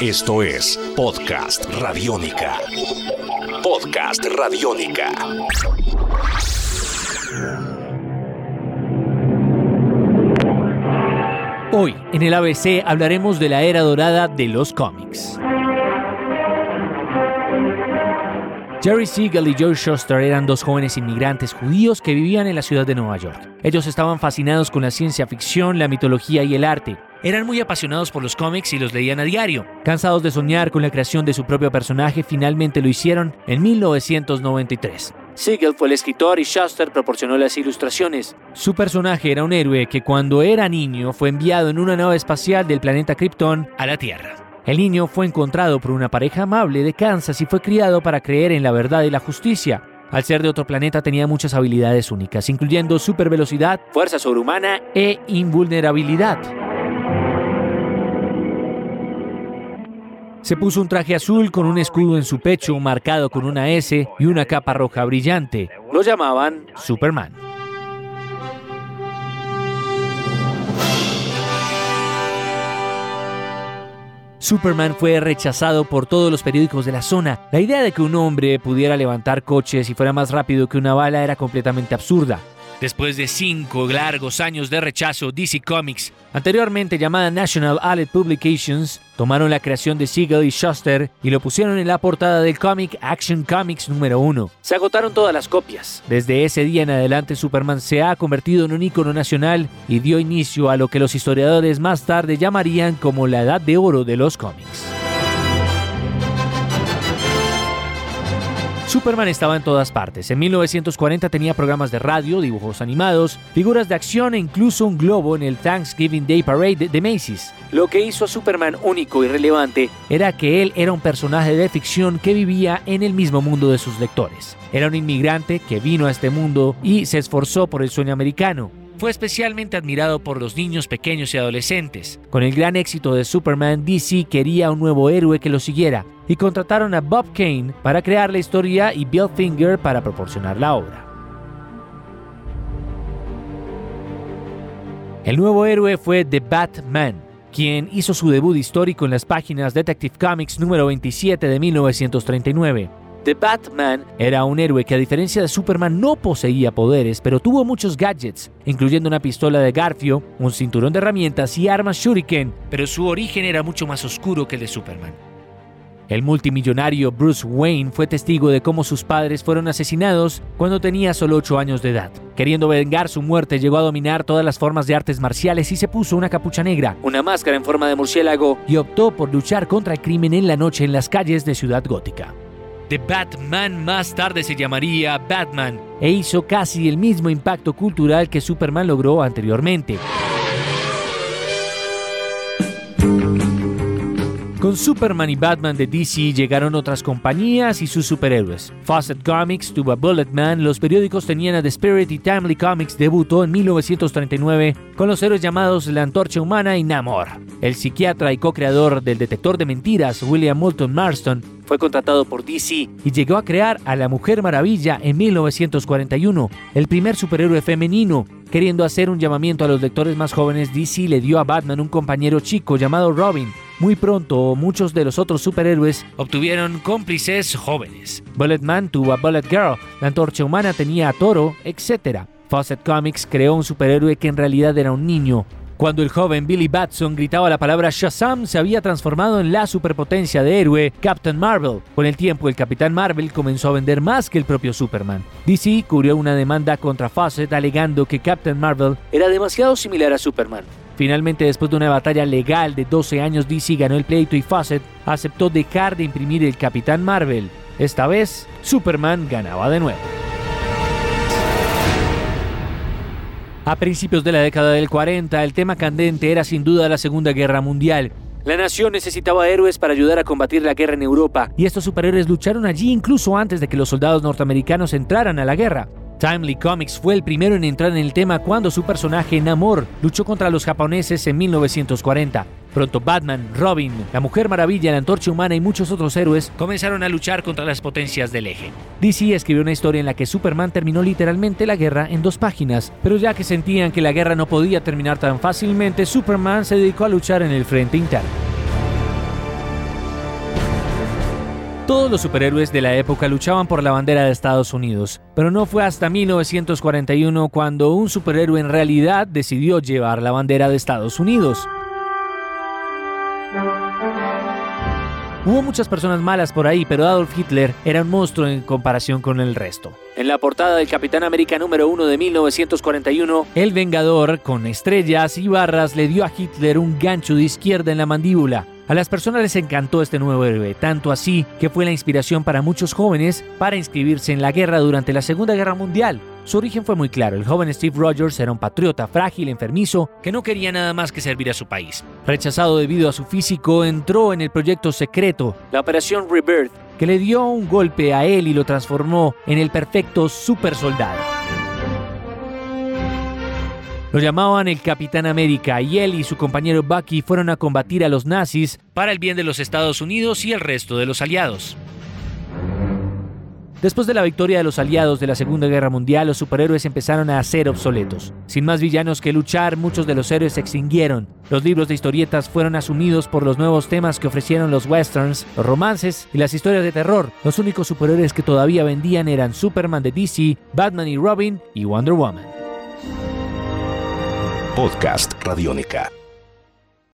Esto es Podcast Radiónica. Podcast Radiónica. Hoy, en el ABC, hablaremos de la era dorada de los cómics. Jerry Siegel y Joe Shuster eran dos jóvenes inmigrantes judíos que vivían en la ciudad de Nueva York. Ellos estaban fascinados con la ciencia ficción, la mitología y el arte. Eran muy apasionados por los cómics y los leían a diario. Cansados de soñar con la creación de su propio personaje, finalmente lo hicieron en 1993. Siegel fue el escritor y Shuster proporcionó las ilustraciones. Su personaje era un héroe que cuando era niño fue enviado en una nave espacial del planeta Krypton a la Tierra. El niño fue encontrado por una pareja amable de Kansas y fue criado para creer en la verdad y la justicia. Al ser de otro planeta tenía muchas habilidades únicas, incluyendo supervelocidad, fuerza sobrehumana e invulnerabilidad. Se puso un traje azul con un escudo en su pecho marcado con una S y una capa roja brillante. Lo llamaban Superman. Superman fue rechazado por todos los periódicos de la zona. La idea de que un hombre pudiera levantar coches y fuera más rápido que una bala era completamente absurda. Después de cinco largos años de rechazo, DC Comics, anteriormente llamada National Allied Publications, tomaron la creación de Siegel y Shuster y lo pusieron en la portada del cómic Action Comics número 1. Se agotaron todas las copias. Desde ese día en adelante, Superman se ha convertido en un ícono nacional y dio inicio a lo que los historiadores más tarde llamarían como la edad de oro de los cómics. Superman estaba en todas partes. En 1940 tenía programas de radio, dibujos animados, figuras de acción e incluso un globo en el Thanksgiving Day Parade de Macy's. Lo que hizo a Superman único y relevante era que él era un personaje de ficción que vivía en el mismo mundo de sus lectores. Era un inmigrante que vino a este mundo y se esforzó por el sueño americano. Fue especialmente admirado por los niños pequeños y adolescentes. Con el gran éxito de Superman, DC quería un nuevo héroe que lo siguiera y contrataron a Bob Kane para crear la historia y Bill Finger para proporcionar la obra. El nuevo héroe fue The Batman, quien hizo su debut histórico en las páginas Detective Comics número 27 de 1939. The Batman era un héroe que a diferencia de Superman no poseía poderes, pero tuvo muchos gadgets, incluyendo una pistola de Garfio, un cinturón de herramientas y armas shuriken, pero su origen era mucho más oscuro que el de Superman. El multimillonario Bruce Wayne fue testigo de cómo sus padres fueron asesinados cuando tenía solo 8 años de edad. Queriendo vengar su muerte, llegó a dominar todas las formas de artes marciales y se puso una capucha negra, una máscara en forma de murciélago y optó por luchar contra el crimen en la noche en las calles de Ciudad Gótica. The Batman más tarde se llamaría Batman e hizo casi el mismo impacto cultural que Superman logró anteriormente. Con Superman y Batman de DC llegaron otras compañías y sus superhéroes. Fawcett Comics tuvo a Bulletman, los periódicos tenían a The Spirit y Timely Comics debutó en 1939 con los héroes llamados La Antorcha Humana y Namor. El psiquiatra y co-creador del detector de mentiras, William Moulton Marston, fue contratado por DC y llegó a crear a la Mujer Maravilla en 1941, el primer superhéroe femenino. Queriendo hacer un llamamiento a los lectores más jóvenes, DC le dio a Batman un compañero chico llamado Robin, muy pronto, muchos de los otros superhéroes obtuvieron cómplices jóvenes. Bulletman tuvo a Bullet Girl, la antorcha humana tenía a Toro, etc. Fawcett Comics creó un superhéroe que en realidad era un niño. Cuando el joven Billy Batson gritaba la palabra Shazam, se había transformado en la superpotencia de héroe Captain Marvel. Con el tiempo, el Capitán Marvel comenzó a vender más que el propio Superman. DC cubrió una demanda contra Fawcett alegando que Captain Marvel era demasiado similar a Superman. Finalmente, después de una batalla legal de 12 años, DC ganó el pleito y Fawcett aceptó dejar de imprimir el Capitán Marvel. Esta vez, Superman ganaba de nuevo. A principios de la década del 40, el tema candente era sin duda la Segunda Guerra Mundial. La nación necesitaba héroes para ayudar a combatir la guerra en Europa, y estos superhéroes lucharon allí incluso antes de que los soldados norteamericanos entraran a la guerra. Timely Comics fue el primero en entrar en el tema cuando su personaje Namor luchó contra los japoneses en 1940. Pronto Batman, Robin, la Mujer Maravilla, la Antorcha Humana y muchos otros héroes comenzaron a luchar contra las potencias del eje. DC escribió una historia en la que Superman terminó literalmente la guerra en dos páginas, pero ya que sentían que la guerra no podía terminar tan fácilmente, Superman se dedicó a luchar en el frente interno. Todos los superhéroes de la época luchaban por la bandera de Estados Unidos, pero no fue hasta 1941 cuando un superhéroe en realidad decidió llevar la bandera de Estados Unidos. Hubo muchas personas malas por ahí, pero Adolf Hitler era un monstruo en comparación con el resto. En la portada del Capitán América número 1 de 1941, el Vengador, con estrellas y barras, le dio a Hitler un gancho de izquierda en la mandíbula. A las personas les encantó este nuevo héroe, tanto así que fue la inspiración para muchos jóvenes para inscribirse en la guerra durante la Segunda Guerra Mundial. Su origen fue muy claro, el joven Steve Rogers era un patriota frágil, enfermizo, que no quería nada más que servir a su país. Rechazado debido a su físico, entró en el proyecto secreto, la Operación Rebirth, que le dio un golpe a él y lo transformó en el perfecto super soldado. Lo llamaban el Capitán América y él y su compañero Bucky fueron a combatir a los nazis para el bien de los Estados Unidos y el resto de los aliados. Después de la victoria de los aliados de la Segunda Guerra Mundial, los superhéroes empezaron a ser obsoletos. Sin más villanos que luchar, muchos de los héroes se extinguieron. Los libros de historietas fueron asumidos por los nuevos temas que ofrecieron los westerns, los romances y las historias de terror. Los únicos superhéroes que todavía vendían eran Superman de DC, Batman y Robin y Wonder Woman. Podcast Radiónica.